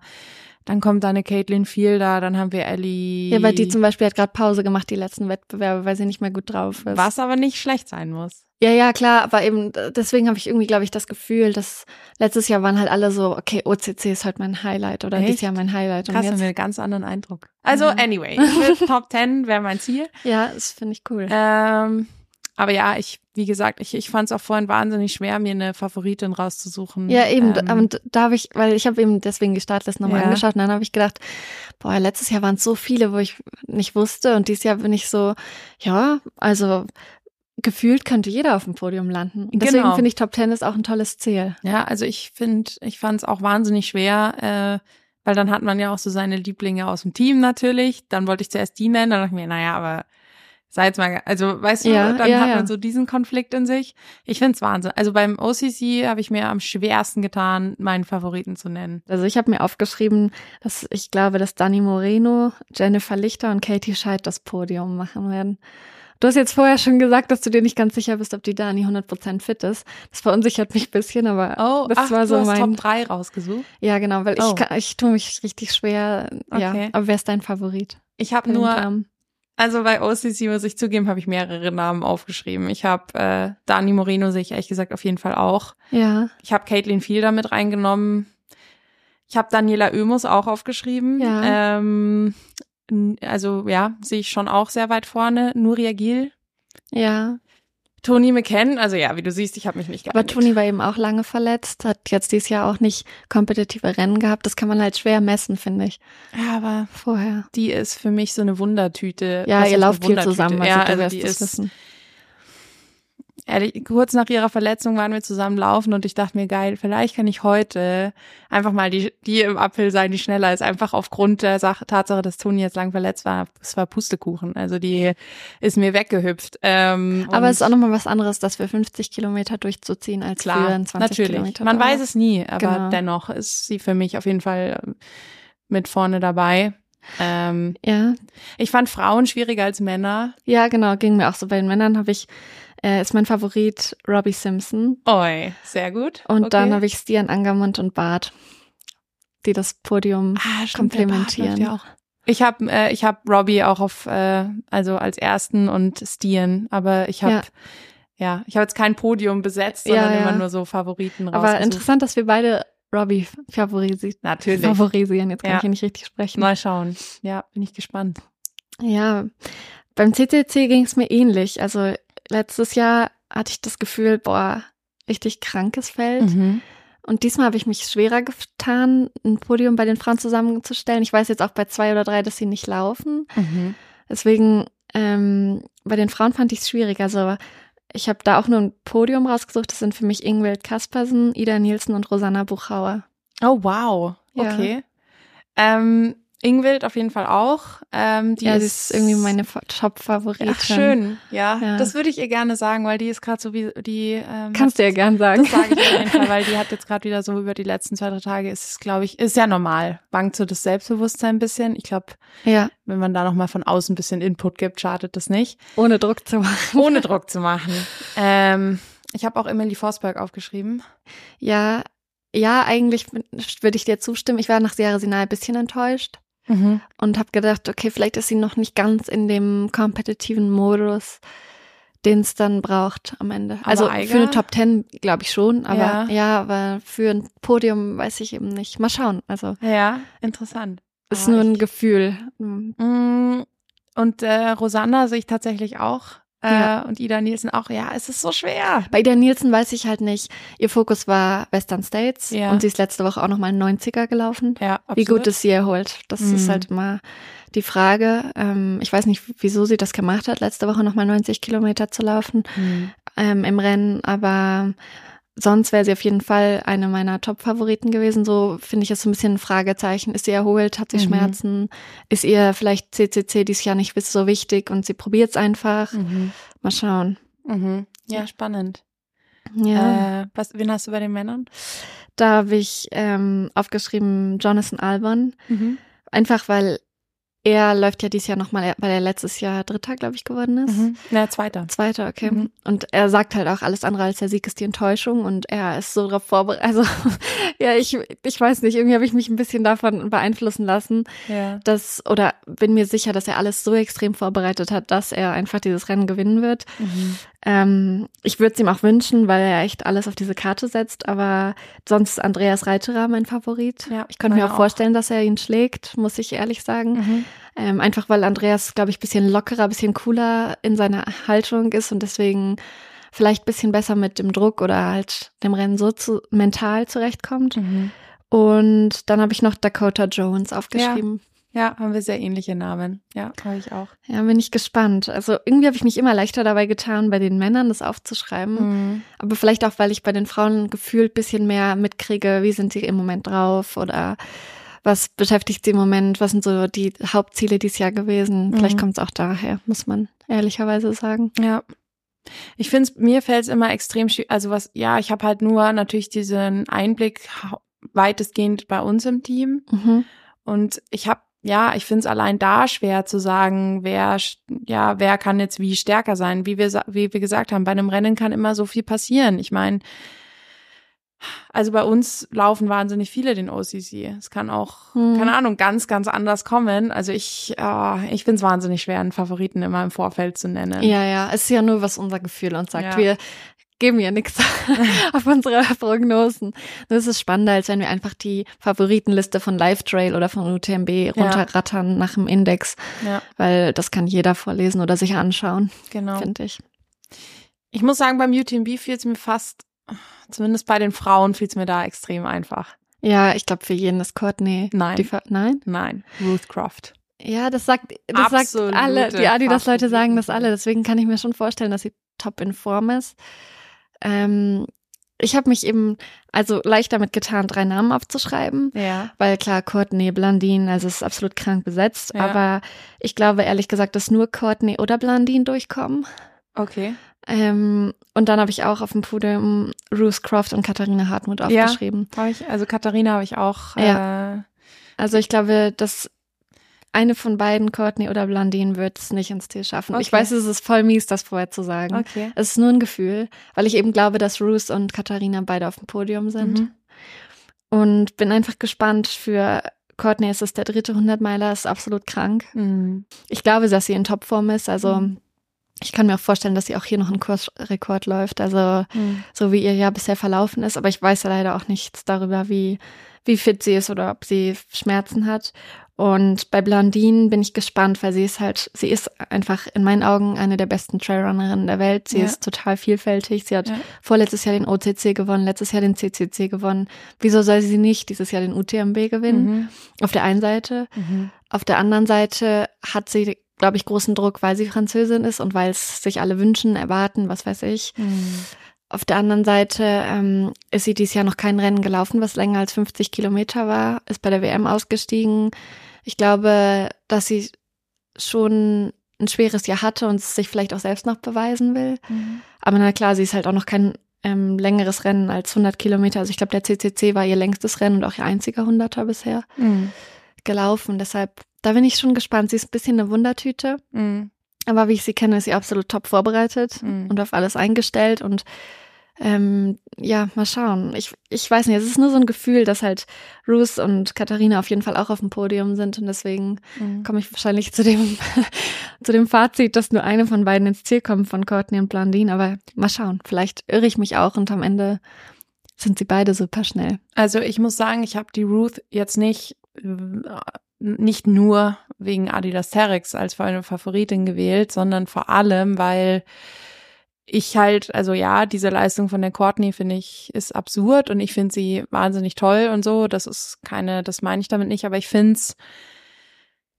dann kommt da eine Caitlin Fielder, dann haben wir Ellie. Ja, weil die zum Beispiel hat gerade Pause gemacht, die letzten Wettbewerbe, weil sie nicht mehr gut drauf ist. Was aber nicht schlecht sein muss. Ja, ja, klar, aber eben deswegen habe ich irgendwie, glaube ich, das Gefühl, dass letztes Jahr waren halt alle so, okay, OCC ist halt mein Highlight oder Echt? dieses Jahr mein Highlight. Und Krass, jetzt haben wir einen ganz anderen Eindruck. Also, ja. anyway, Top 10 wäre mein Ziel. Ja, das finde ich cool. Ähm, aber ja, ich, wie gesagt, ich, ich fand es auch vorhin wahnsinnig schwer, mir eine Favoritin rauszusuchen. Ja, eben. Ähm, und da habe ich, weil ich habe eben deswegen die Startliste nochmal ja. angeschaut und dann habe ich gedacht, boah, letztes Jahr waren es so viele, wo ich nicht wusste und dieses Jahr bin ich so, ja, also gefühlt könnte jeder auf dem Podium landen. Und deswegen genau. finde ich Top Ten ist auch ein tolles Ziel. Ja, also ich finde, ich fand es auch wahnsinnig schwer, äh, weil dann hat man ja auch so seine Lieblinge aus dem Team natürlich. Dann wollte ich zuerst die nennen, dann dachte ich mir, naja, aber sei jetzt mal, also weißt du, Ja, dann ja, hat ja. man so diesen Konflikt in sich. Ich find's Wahnsinn. Also beim OCC habe ich mir am schwersten getan, meinen Favoriten zu nennen. Also ich habe mir aufgeschrieben, dass ich glaube, dass Dani Moreno, Jennifer Lichter und Katie Scheidt das Podium machen werden. Du hast jetzt vorher schon gesagt, dass du dir nicht ganz sicher bist, ob die Dani 100% fit ist. Das verunsichert mich ein bisschen, aber Oh, das ach, war du so hast mein... Top 3 rausgesucht. Ja, genau, weil Oh. ich, kann, ich tue mich richtig schwer. Ja, Okay. aber wer ist dein Favorit? Ich habe nur? Also bei OCC muss ich zugeben, habe ich mehrere Namen aufgeschrieben. Ich habe äh, Dani Moreno sehe ich ehrlich gesagt auf jeden Fall auch. Ja, Ich habe Caitlin Fielder mit reingenommen. Ich habe Daniela Oemus auch aufgeschrieben. Ja. Ähm, also ja, sehe ich schon auch sehr weit vorne. Nuria Gil, ja. Toni McKen. Also ja, wie du siehst, ich habe mich nicht Aber geeinigt. Toni war eben auch lange verletzt, hat jetzt dieses Jahr auch nicht kompetitive Rennen gehabt. Das kann man halt schwer messen, finde ich. Ja, aber Vorher. die ist für mich so eine Wundertüte. Ja, ihr lauft viel zusammen, also Ja, du also wirst die das ist wissen. Ehrlich, kurz nach ihrer Verletzung waren wir zusammen laufen und ich dachte mir, geil, vielleicht kann ich heute einfach mal die, die im Uphill sein, die schneller ist, einfach aufgrund der Sache, Tatsache, dass Toni jetzt lang verletzt war. Es war Pustekuchen. Also die ist mir weggehüpft. Ähm, Aber es ist auch nochmal was anderes, das für 50 Kilometer durchzuziehen, als klar, ein 20 natürlich. Kilometer. Man weiß es nie, aber Genau. dennoch ist sie für mich auf jeden Fall mit vorne dabei. Ähm, Ja, ich fand Frauen schwieriger als Männer. ja, genau, ging mir auch so. Bei den Männern habe ich, äh, ist mein Favorit Robbie Simpson. Oi, sehr gut. Und okay. dann habe ich Stian Angermund und Bart, die das Podium Ah, stimmt, komplementieren. Ja. Ich habe äh, ich hab Robbie auch auf äh, also als ersten und Stian, aber ich habe Ja. ja. ich habe jetzt kein Podium besetzt, sondern Ja, immer nur so Favoriten Aber rausgesucht. interessant, dass wir beide Robbie favorisi Natürlich. favorisieren. Jetzt kann ich hier nicht richtig sprechen. Mal schauen. Ja, bin ich gespannt. Ja, beim CCC ging es mir ähnlich. Also letztes Jahr hatte ich das Gefühl, boah, richtig krankes Feld. Mhm. Und diesmal habe ich mich schwerer getan, ein Podium bei den Frauen zusammenzustellen. Ich weiß jetzt auch bei zwei oder drei, dass sie nicht laufen. Mhm. Deswegen, ähm, bei den Frauen fand ich es schwierig. Also ich habe da auch nur ein Podium rausgesucht. Das sind für mich Ingwild Kaspersen, Ida Nielsen und Rosanna Buchauer. Oh wow. Ja. Okay. Ähm, Ingwild auf jeden Fall auch. Ähm, die ja, ist, sie ist irgendwie meine Fa- Top-Favoritin. Ach, schön. Ja, Ja. das würde ich ihr gerne sagen, weil die ist gerade so wie die. Ähm, Kannst du ja gern sagen. Das sage ich auf jeden Fall, weil die hat jetzt gerade wieder so über die letzten zwei, drei Tage, ist es, glaube ich, ist ja normal. Wankt so das Selbstbewusstsein ein bisschen. Ich glaube, ja, wenn man da nochmal von außen ein bisschen Input gibt, schadet das nicht. ohne Druck zu machen. Ohne Druck zu machen. Ähm, ich habe auch Emily Forsberg aufgeschrieben. Ja, ja, eigentlich würde ich dir zustimmen. Ich war nach Sierra Sinai ein bisschen enttäuscht und habe gedacht, okay, vielleicht ist sie noch nicht ganz in dem kompetitiven Modus, den es dann braucht am Ende. Aber also Eiger? für eine Top Ten glaube ich schon, aber Ja. ja. aber für ein Podium weiß ich eben nicht. Mal schauen. Also Ja, interessant. ist Aber nur ein Gefühl. Hm. Mm, Und äh, Rosanna sehe ich tatsächlich auch. Äh, Ja. Und Ida Nielsen auch. Ja, es ist so schwer. Bei Ida Nielsen weiß ich halt nicht. Ihr Fokus war Western States Ja. und sie ist letzte Woche auch noch mal einen 90er gelaufen. Ja, Wie gut absolut. ist sie erholt? Das Mhm. ist halt immer die Frage. Ähm, ich weiß nicht, wieso sie das gemacht hat, letzte Woche nochmal 90 Kilometer zu laufen Hm. ähm, im Rennen, aber sonst wäre sie auf jeden Fall eine meiner Top-Favoriten gewesen. So finde ich es so ein bisschen ein Fragezeichen. Ist sie erholt? Hat sie Mhm. Schmerzen? Ist ihr vielleicht CCC dieses Jahr nicht so wichtig und sie probiert es einfach? Mhm. Mal schauen. Mhm. Ja, spannend. Ja, Äh, was, wen hast du bei den Männern? da habe ich ähm, aufgeschrieben Jonathan Albon. Mhm. Einfach weil er läuft ja dieses Jahr nochmal, weil er letztes Jahr Dritter, glaube ich, geworden ist. Mhm. Na, zweiter. Zweiter, okay. Mhm. Und er sagt halt auch, alles andere als der Sieg ist die Enttäuschung und er ist so darauf vorbereitet. Also, ja, ich, ich weiß nicht, irgendwie habe ich mich ein bisschen davon beeinflussen lassen, Ja. dass, oder bin mir sicher, dass er alles so extrem vorbereitet hat, dass er einfach dieses Rennen gewinnen wird. Mhm. Ähm, ich würde es ihm auch wünschen, weil er echt alles auf diese Karte setzt, aber sonst ist Andreas Reiterer mein Favorit. Ja, ich könnte mir auch vorstellen, dass er ihn schlägt, muss ich ehrlich sagen. Mhm. Ähm, einfach weil Andreas, glaube ich, bisschen lockerer, bisschen cooler in seiner Haltung ist und deswegen vielleicht bisschen besser mit dem Druck oder halt dem Rennen so zu, mental zurechtkommt. Mhm. Und dann habe ich noch Dakota Jones aufgeschrieben. Ja, haben wir sehr ähnliche Namen. Ja, habe ich auch. Ja, bin ich gespannt. Also irgendwie habe ich mich immer leichter dabei getan, bei den Männern das aufzuschreiben. Mhm. Aber vielleicht auch, weil ich bei den Frauen gefühlt bisschen mehr mitkriege, wie sind sie im Moment drauf oder was beschäftigt sie im Moment, was sind so die Hauptziele dieses Jahr gewesen. Mhm. Vielleicht kommt es auch daher, muss man ehrlicherweise sagen. Ja. Ich finde es, mir fällt es immer extrem schwierig, also was, ja, ich habe halt nur natürlich diesen Einblick weitestgehend bei uns im Team. Mhm. Und ich habe ja, ich finde es allein da schwer zu sagen, wer, ja, wer kann jetzt wie stärker sein. Wie wir, wie wir gesagt haben, bei einem Rennen kann immer so viel passieren. Ich meine, also bei uns laufen wahnsinnig viele den OCC. Es kann auch, hm. keine Ahnung, ganz, ganz anders kommen. Also ich, äh, ich finde es wahnsinnig schwer, einen Favoriten immer im Vorfeld zu nennen. Ja, ja, es ist ja nur, was unser Gefühl uns sagt. Ja. Wir geben ja nichts auf unsere Prognosen. Das ist spannender, als wenn wir einfach die Favoritenliste von Live Trail oder von UTMB runterrattern ja. nach dem Index. Ja. Weil das kann jeder vorlesen oder sich anschauen. Genau. Finde ich. Ich muss sagen, beim UTMB fiel es mir fast Zumindest bei den Frauen fiel es mir da extrem einfach. Ja, ich glaube für jeden ist Courtney. Nein. Nein? Nein. Ruth Croft. Ja, das sagt, das sagt alle, die Adidas-Leute sagen das alle. Deswegen kann ich mir schon vorstellen, dass sie top in Form ist. Ähm, ich habe mich eben also leicht damit getan, drei Namen aufzuschreiben. Ja. Weil klar, Courtney, Blandine, also es ist absolut krank besetzt. Ja. Aber ich glaube ehrlich gesagt, dass nur Courtney oder Blandine durchkommen. Okay. Ähm, und dann habe ich auch auf dem Podium Ruth Croft und Katharina Hartmut aufgeschrieben. Ja, hab ich, also Katharina habe ich auch. Ja. Äh, also ich glaube, dass eine von beiden, Courtney oder Blandine, wird es nicht ins Ziel schaffen. Okay. Ich weiß, es ist voll mies, das vorher zu sagen. Okay. Es ist nur ein Gefühl, weil ich eben glaube, dass Ruth und Katharina beide auf dem Podium sind. Mhm. Und bin einfach gespannt für Courtney ist es der dritte 100-Meiler, ist absolut krank. Mhm. Ich glaube, dass sie in Topform ist, also mhm. Ich kann mir auch vorstellen, dass sie auch hier noch einen Kursrekord läuft, also mhm. so wie ihr Jahr bisher verlaufen ist. Aber ich weiß ja leider auch nichts darüber, wie, wie fit sie ist oder ob sie Schmerzen hat. Und bei Blondine bin ich gespannt, weil sie ist halt, sie ist einfach in meinen Augen eine der besten Trailrunnerinnen der Welt. Sie ja. ist total vielfältig. Sie hat ja. vorletztes Jahr den OCC gewonnen, letztes Jahr den CCC gewonnen. Wieso soll sie nicht dieses Jahr den UTMB gewinnen? Mhm. Auf der einen Seite. Mhm. Auf der anderen Seite hat sie glaube ich, großen Druck, weil sie Französin ist und weil es sich alle wünschen, erwarten, was weiß ich. Mhm. Auf der anderen Seite ähm, ist sie dieses Jahr noch kein Rennen gelaufen, was länger als 50 Kilometer war, ist bei der WM ausgestiegen. Ich glaube, dass sie schon ein schweres Jahr hatte und sich vielleicht auch selbst noch beweisen will. Mhm. Aber na klar, sie ist halt auch noch kein ähm, längeres Rennen als 100 Kilometer. Also ich glaube, der CCC war ihr längstes Rennen und auch ihr einziger Hunderter bisher mhm. gelaufen. Deshalb da bin ich schon gespannt. Sie ist ein bisschen eine Wundertüte. Mhm. Aber wie ich sie kenne, ist sie absolut top vorbereitet mhm. und auf alles eingestellt. Und ähm, ja, mal schauen. Ich, ich weiß nicht, es ist nur so ein Gefühl, dass halt Ruth und Katharina auf jeden Fall auch auf dem Podium sind. Und deswegen mhm. komme ich wahrscheinlich zu dem, zu dem Fazit, dass nur eine von beiden ins Ziel kommt von Courtney und Blondine. Aber mal schauen. Vielleicht irre ich mich auch und am Ende sind sie beide super schnell. Also ich muss sagen, ich habe die Ruth jetzt nicht nicht nur wegen Adidas Terex als meine Favoritin gewählt, sondern vor allem, weil ich halt, also ja, diese Leistung von der Courtney finde ich ist absurd und ich finde sie wahnsinnig toll und so. Das ist keine, das meine ich damit nicht, aber ich finde es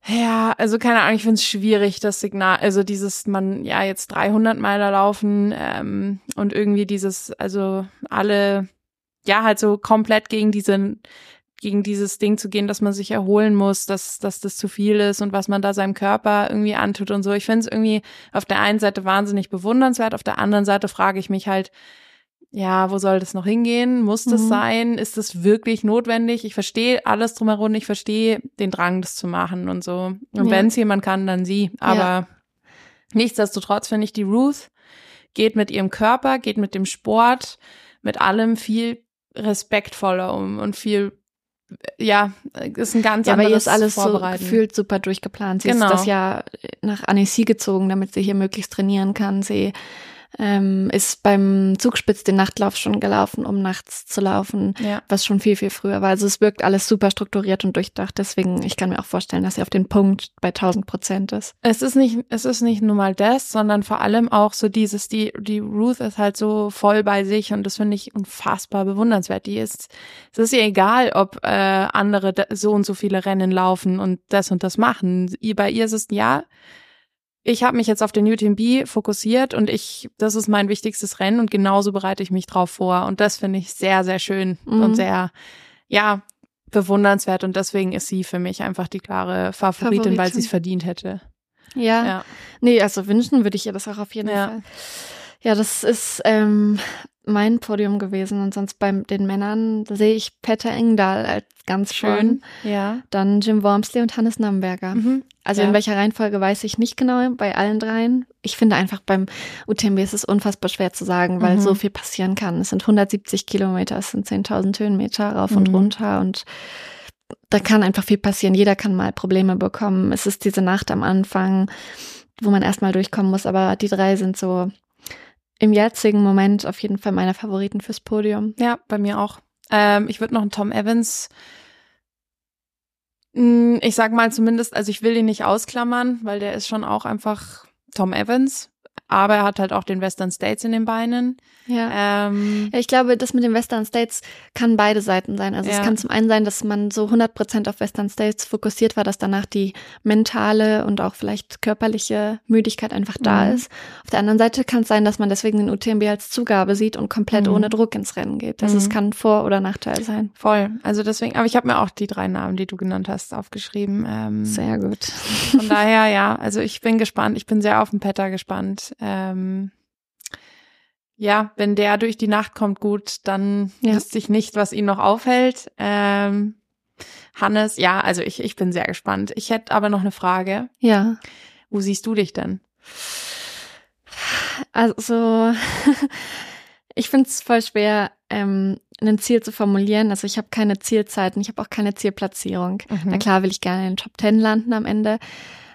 ja, also keine Ahnung, ich finde es schwierig, das Signal, also dieses, man, ja, jetzt 300 Meiler laufen ähm, und irgendwie dieses, also alle, ja, halt so komplett gegen diesen gegen dieses Ding zu gehen, dass man sich erholen muss, dass, dass das zu viel ist und was man da seinem Körper irgendwie antut und so. Ich finde es irgendwie auf der einen Seite wahnsinnig bewundernswert, auf der anderen Seite frage ich mich halt, ja, wo soll das noch hingehen? Muss das mhm. sein? Ist das wirklich notwendig? Ich verstehe alles drumherum, ich verstehe den Drang, das zu machen und so. Und ja. wenn es jemand kann, dann sie. Aber ja. nichtsdestotrotz finde ich, die Ruth geht mit ihrem Körper, geht mit dem Sport, mit allem viel respektvoller um und viel ja, ist ein ganz ja, anderes aber ihr ist alles so gefühlt super durchgeplant. Sie genau. ist das Jahr nach Annecy gezogen, damit sie hier möglichst trainieren kann. Sie ähm, ist beim Zugspitz den Nachtlauf schon gelaufen, um nachts zu laufen, ja. was schon viel, viel früher war. Also es wirkt alles super strukturiert und durchdacht. Deswegen, ich kann mir auch vorstellen, dass sie auf den Punkt bei 1000 Prozent ist. Es ist nicht, es ist nicht nur mal das, sondern vor allem auch so dieses, die, die Ruth ist halt so voll bei sich und das finde ich unfassbar bewundernswert. Die ist, es ist ihr egal, ob äh, andere so und so viele Rennen laufen und das und das machen. Bei ihr ist es ja, ich habe mich jetzt auf den UTMB fokussiert und ich, das ist mein wichtigstes Rennen und genauso bereite ich mich drauf vor. Und das finde ich sehr, sehr schön mhm. und sehr, ja, bewundernswert und deswegen ist sie für mich einfach die klare Favoritin, Favoritin. weil sie es verdient hätte. Ja. ja. Nee, also wünschen würde ich ihr das auch auf jeden ja. Fall. Ja, das ist ähm, mein Podium gewesen und sonst bei den Männern sehe ich Petter Engdahl als ganz schön. Ja. Dann Jim Wormsley und Hannes Namberger. Mhm. Also ja. in welcher Reihenfolge weiß ich nicht genau bei allen dreien. Ich finde einfach beim UTMB ist es unfassbar schwer zu sagen, weil mhm. so viel passieren kann. Es sind 170 Kilometer, es sind 10.000 Höhenmeter rauf mhm. und runter und da kann einfach viel passieren. Jeder kann mal Probleme bekommen. Es ist diese Nacht am Anfang, wo man erstmal durchkommen muss, aber die drei sind so im jetzigen Moment auf jeden Fall meine Favoriten fürs Podium. Ja, bei mir auch. Ähm, ich würde noch einen Tom Evans. Hm, ich sag mal zumindest, also ich will ihn nicht ausklammern, weil der ist schon auch einfach Tom Evans aber er hat halt auch den Western States in den Beinen. Ja. Ähm, ja ich glaube, das mit den Western States kann beide Seiten sein. Also ja. es kann zum einen sein, dass man so 100 Prozent auf Western States fokussiert war, dass danach die mentale und auch vielleicht körperliche Müdigkeit einfach da mhm. ist. Auf der anderen Seite kann es sein, dass man deswegen den UTMB als Zugabe sieht und komplett mhm. ohne Druck ins Rennen geht. Also mhm. es kann Vor- oder Nachteil sein. Voll. Also deswegen, aber ich habe mir auch die drei Namen, die du genannt hast, aufgeschrieben. Ähm, Sehr gut. Von daher, ja, also ich bin gespannt. Ich bin sehr auf den Petter gespannt. Ähm, ja, wenn der durch die Nacht kommt, gut, dann ja. wüsste ich nicht, was ihn noch aufhält. Ähm, Hannes, ja, also ich, ich bin sehr gespannt. Ich hätte aber noch eine Frage. Ja. Wo siehst du dich denn? Also, ich finde es voll schwer, ähm, ein Ziel zu formulieren. Also ich habe keine Zielzeiten, ich habe auch keine Zielplatzierung. Mhm. Na klar will ich gerne in den Top Ten landen am Ende.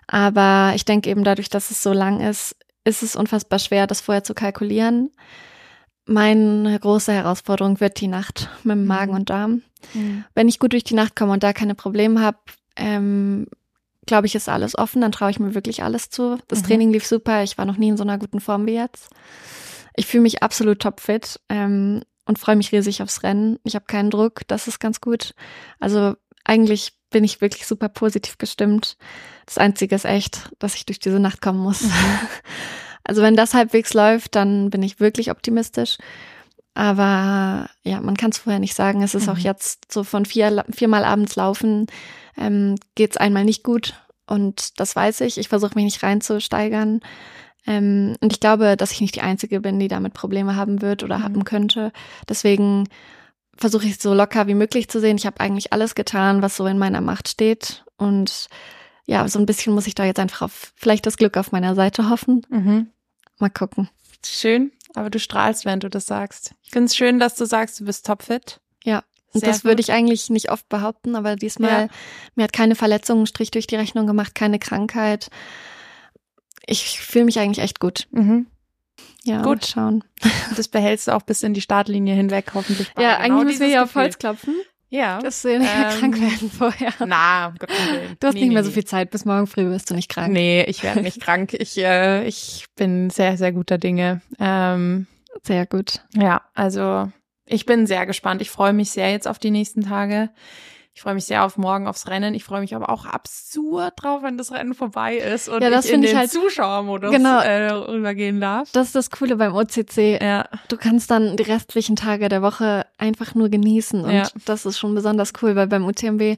Aber ich denke eben dadurch, dass es so lang ist, ist es unfassbar schwer, das vorher zu kalkulieren. Meine große Herausforderung wird die Nacht mit dem Magen mhm. und Darm. Mhm. Wenn ich gut durch die Nacht komme und da keine Probleme habe, ähm, glaube ich, ist alles offen. Dann traue ich mir wirklich alles zu. Das mhm. Training lief super. Ich war noch nie in so einer guten Form wie jetzt. Ich fühle mich absolut topfit ähm, und freue mich riesig aufs Rennen. Ich habe keinen Druck. Das ist ganz gut. Also eigentlich bin ich wirklich super positiv gestimmt. Das Einzige ist echt, dass ich durch diese Nacht kommen muss. Mhm. Also wenn das halbwegs läuft, dann bin ich wirklich optimistisch. Aber ja, man kann es vorher nicht sagen. Es ist mhm. auch jetzt so von vier, viermal abends laufen, ähm, geht es einmal nicht gut. Und das weiß ich. Ich versuche mich nicht reinzusteigern. Ähm, und ich glaube, dass ich nicht die Einzige bin, die damit Probleme haben wird oder mhm. haben könnte. Deswegen versuche ich so locker wie möglich zu sehen. Ich habe eigentlich alles getan, was so in meiner Macht steht. Und ja, so ein bisschen muss ich da jetzt einfach auf vielleicht das Glück auf meiner Seite hoffen. Mhm. Mal gucken. Schön, aber du strahlst, wenn du das sagst. Ich finde es schön, dass du sagst, du bist topfit. Ja. Und Sehr das würde ich eigentlich nicht oft behaupten, aber diesmal, ja. mir hat keine Verletzung Strich durch die Rechnung gemacht, keine Krankheit. Ich fühle mich eigentlich echt gut. Mhm. Ja, gut. schauen. Das behältst du auch bis in die Startlinie hinweg, hoffentlich. Ja, genau eigentlich müssen wir hier auf Holz klopfen. Ja. Dass wir nicht ähm, krank werden vorher. Na, Gott Du hast nee, nicht mehr nee, so viel Zeit. Bis morgen früh wirst du nicht krank. Nee, ich werde nicht krank. Ich, äh, ich bin sehr, sehr guter Dinge. Ähm, sehr gut. Ja, also ich bin sehr gespannt. Ich freue mich sehr jetzt auf die nächsten Tage. Ich freue mich sehr auf morgen aufs Rennen. Ich freue mich aber auch absurd drauf, wenn das Rennen vorbei ist und ja, ich in den halt, Zuschauermodus genau, äh, rübergehen darf. Das ist das Coole beim OCC. Ja. Du kannst dann die restlichen Tage der Woche einfach nur genießen und ja. das ist schon besonders cool, weil beim UTMB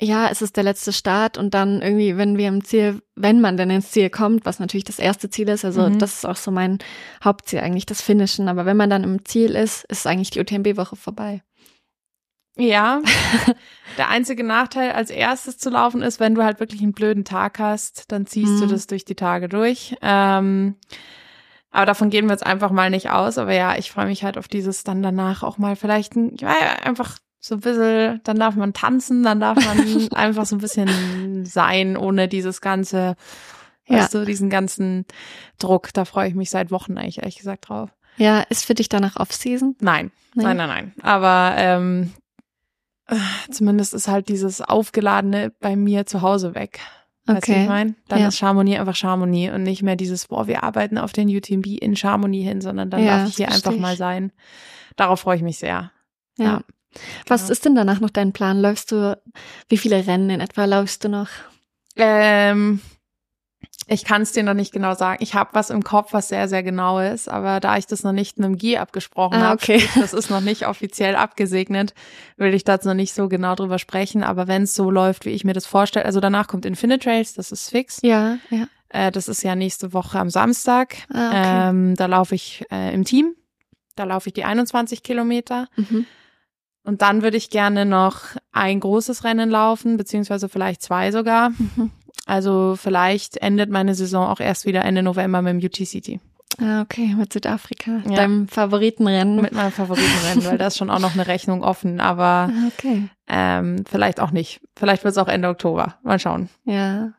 ja, es ist der letzte Start und dann irgendwie, wenn wir im Ziel, wenn man denn ins Ziel kommt, was natürlich das erste Ziel ist, also mhm. das ist auch so mein Hauptziel eigentlich, das Finishen, aber wenn man dann im Ziel ist, ist eigentlich die UTMB-Woche vorbei. Ja, der einzige Nachteil als erstes zu laufen ist, wenn du halt wirklich einen blöden Tag hast, dann ziehst mhm. du das durch die Tage durch. Ähm, aber davon gehen wir jetzt einfach mal nicht aus. Aber ja, ich freue mich halt auf dieses dann danach auch mal vielleicht ein, ja, einfach so ein bisschen, dann darf man tanzen, dann darf man einfach so ein bisschen sein, ohne dieses ganze, ja. weißt du, diesen ganzen Druck. Da freue ich mich seit Wochen eigentlich ehrlich gesagt drauf. Ja, ist für dich danach Off-Season? Nein, nee. nein, nein, nein. Aber ähm, Zumindest ist halt dieses Aufgeladene bei mir zu Hause weg. Weißt okay. du, ich meine? Dann ja. ist Chamonix einfach Chamonix und nicht mehr dieses, boah, wir arbeiten auf den UTMB in Chamonix hin, sondern dann ja, darf ich hier einfach ich. mal sein. Darauf freue ich mich sehr. Ja. ja. Was genau. ist denn danach noch dein Plan? Läufst du, wie viele Rennen in etwa läufst du noch? Ähm, Ich kann es dir noch nicht genau sagen. Ich habe was im Kopf, was sehr, sehr genau ist, aber da ich das noch nicht mit dem GI abgesprochen Ah, habe, okay. sprich, das ist noch nicht offiziell abgesegnet, will ich dazu noch nicht so genau drüber sprechen. Aber wenn es so läuft, wie ich mir das vorstelle, also danach kommt Infinitrails, das ist fix. Ja, ja. Äh, das ist ja nächste Woche am Samstag. Ah, okay. ähm, da laufe ich äh, im Team. Da laufe ich die 21 Kilometer. Mhm. Und dann würde ich gerne noch ein großes Rennen laufen, beziehungsweise vielleicht zwei sogar. Mhm. Also vielleicht endet meine Saison auch erst wieder Ende November mit dem UTCT. Ah, okay, mit Südafrika. Ja. Deinem Favoritenrennen. Mit meinem Favoritenrennen, weil da ist schon auch noch eine Rechnung offen. Aber Ah, okay. ähm, vielleicht auch nicht. Vielleicht wird es auch Ende Oktober. Mal schauen. Ja.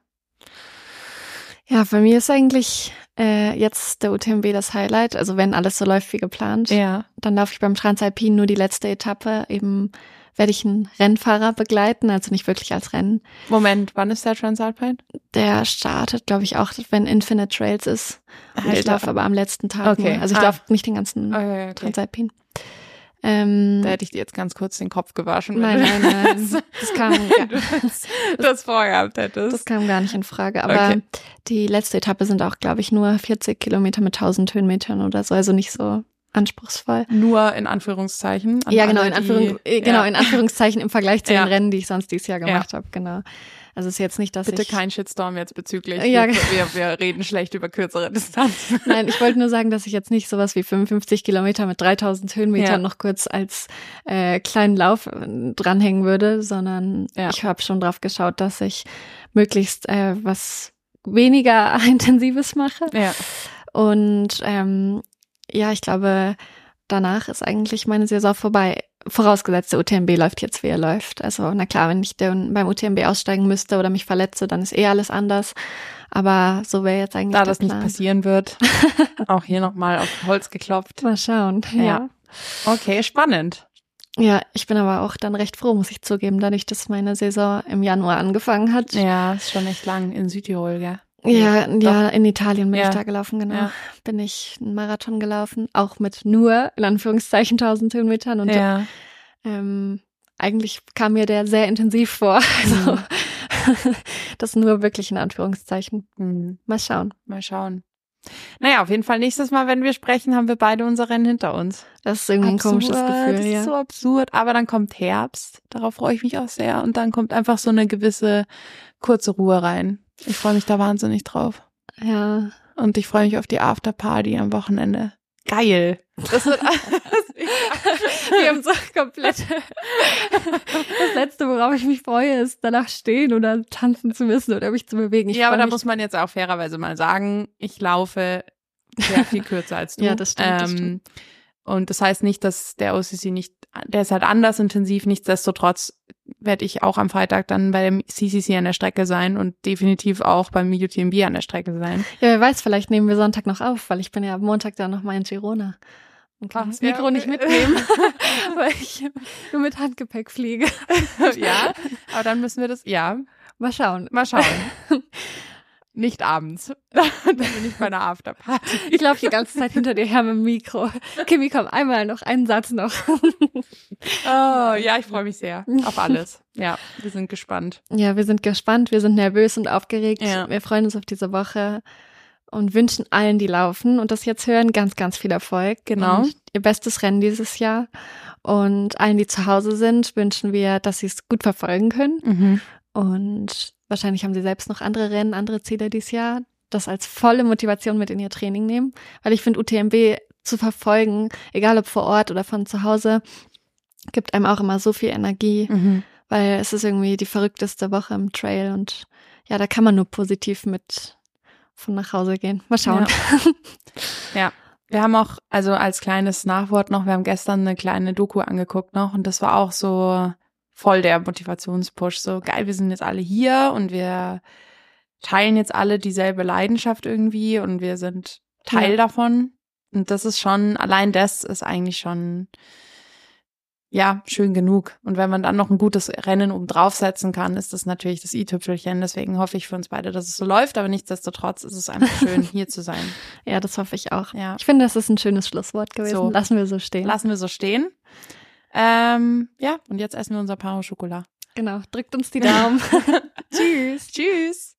Ja, bei mir ist eigentlich äh, jetzt der UTMB das Highlight. Also wenn alles so läuft wie geplant, Ja. dann laufe ich beim Transalpin nur die letzte Etappe. Eben werde ich einen Rennfahrer begleiten, also nicht wirklich als Rennen. Moment, wann ist der Transalpine? Der startet, glaube ich, auch, wenn Infinite Trails ist. Und ich laufe aber am letzten Tag. Okay. Nur. Also ich Ah. laufe nicht den ganzen Okay, okay. Transalpin. Ähm, Da hätte ich dir jetzt ganz kurz den Kopf gewaschen. nein, nein, nein. Das kam, das, das vorgehabt hättest. Das kam gar nicht in Frage. Aber Okay. die letzte Etappe sind auch, glaube ich, nur 40 Kilometer mit 1000 Höhenmetern oder so. Also nicht so anspruchsvoll. Nur in Anführungszeichen. An ja, genau, in, Anführung, die- äh, genau, ja. in Anführungszeichen im Vergleich zu Ja. den Rennen, die ich sonst dieses Jahr gemacht habe. Genau. Also es ist jetzt nicht, dass Bitte ich. kein Shitstorm jetzt bezüglich. Ja, wir, wir, wir reden schlecht über kürzere Distanzen. Nein, ich wollte nur sagen, dass ich jetzt nicht sowas wie 55 Kilometer mit 3000 Höhenmetern Ja. noch kurz als äh, kleinen Lauf äh, dranhängen würde, sondern Ja. ich habe schon drauf geschaut, dass ich möglichst äh, was weniger Intensives mache. Ja. Und ähm, ja, ich glaube, danach ist eigentlich meine Saison vorbei. Vorausgesetzt, der UTMB läuft jetzt, wie er läuft. Also, na klar, wenn ich dann beim UTMB aussteigen müsste oder mich verletze, dann ist eh alles anders. Aber so wäre jetzt eigentlich Da das nicht Plan. passieren wird, auch hier nochmal auf Holz geklopft. Mal schauen. Ja. Ja. Okay, spannend. ja, ich bin aber auch dann recht froh, muss ich zugeben, dadurch, dass meine Saison im Januar angefangen hat. Ja, ist schon echt lang in Südtirol, gell? Ja, Doch. ja, in Italien bin Ja. ich da gelaufen, genau. Ja. Bin ich einen Marathon gelaufen, auch mit nur, in Anführungszeichen, 1000 Höhenmetern. Und Ja. ähm, eigentlich kam mir der sehr intensiv vor. Also, Mhm. das nur wirklich in Anführungszeichen. Hm, Mal schauen. mal schauen. Naja, auf jeden Fall nächstes Mal, wenn wir sprechen, haben wir beide unser Rennen hinter uns. Das ist irgendwie ein komisches Absurd, Gefühl. Das ist Ja. so absurd. Aber dann kommt Herbst. Darauf freue ich mich auch sehr. Und dann kommt einfach so eine gewisse kurze Ruhe rein. Ich freue mich da wahnsinnig drauf. ja. Und ich freue mich auf die Afterparty am Wochenende. Geil. Das wird Wir haben so komplett. Das letzte, worauf ich mich freue, ist danach stehen oder tanzen zu müssen oder mich zu bewegen. Ich ja, aber da muss man jetzt auch fairerweise mal sagen, ich laufe sehr viel kürzer als du. Ja, das stimmt, das stimmt. Und das heißt nicht, dass der OCC nicht, der ist halt anders intensiv. Nichtsdestotrotz werde ich auch am Freitag dann bei dem CCC an der Strecke sein und definitiv auch beim UTMB an der Strecke sein. Ja, wer weiß, vielleicht nehmen wir Sonntag noch auf, weil ich bin ja am Montag dann noch mal in Girona. Und kann Ach, das ja, Mikro nicht mitnehmen, weil ich nur mit Handgepäck fliege. ja, aber dann müssen wir das, ja, Mal schauen. mal schauen. Nicht abends. dann bin ich bei einer Afterparty. Ich laufe die ganze Zeit hinter dir her mit dem Mikro. Kimi, komm, einmal noch, einen Satz noch. Oh, ja, ich freue mich sehr auf alles. Ja, wir sind gespannt. Ja, wir sind gespannt, wir sind nervös und aufgeregt. Ja. Wir freuen uns auf diese Woche und wünschen allen, die laufen und das jetzt hören, ganz, ganz viel Erfolg. Genau. Und ihr bestes Rennen dieses Jahr. Und allen, die zu Hause sind, wünschen wir, dass sie es gut verfolgen können. Mhm. Und wahrscheinlich haben sie selbst noch andere Rennen, andere Ziele dieses Jahr. Das als volle Motivation mit in ihr Training nehmen. Weil ich finde, UTMB zu verfolgen, egal ob vor Ort oder von zu Hause, gibt einem auch immer so viel Energie Mhm. weil es ist irgendwie die verrückteste Woche im Trail und ja, da kann man nur positiv mit von nach Hause gehen. Mal schauen. Ja. Wir haben auch, also als kleines Nachwort noch, wir haben gestern eine kleine Doku angeguckt noch und das war auch so voll der Motivationspush. So geil, wir sind jetzt alle hier und wir teilen jetzt alle dieselbe Leidenschaft irgendwie und wir sind Teil Ja. davon. Und das ist schon, allein das ist eigentlich schon, ja, schön genug. Und wenn man dann noch ein gutes Rennen oben draufsetzen kann, ist das natürlich das i-Tüpfelchen. Deswegen hoffe ich für uns beide, dass es so läuft. Aber nichtsdestotrotz ist es einfach schön, hier zu sein. Ja, das hoffe ich auch. Ja. Ich finde, das ist ein schönes Schlusswort gewesen. So. Lassen wir so stehen. Lassen wir so stehen. Ähm, ja, und jetzt essen wir unser Paro Schokolade. genau. Drückt uns die Daumen. Tschüss. Tschüss.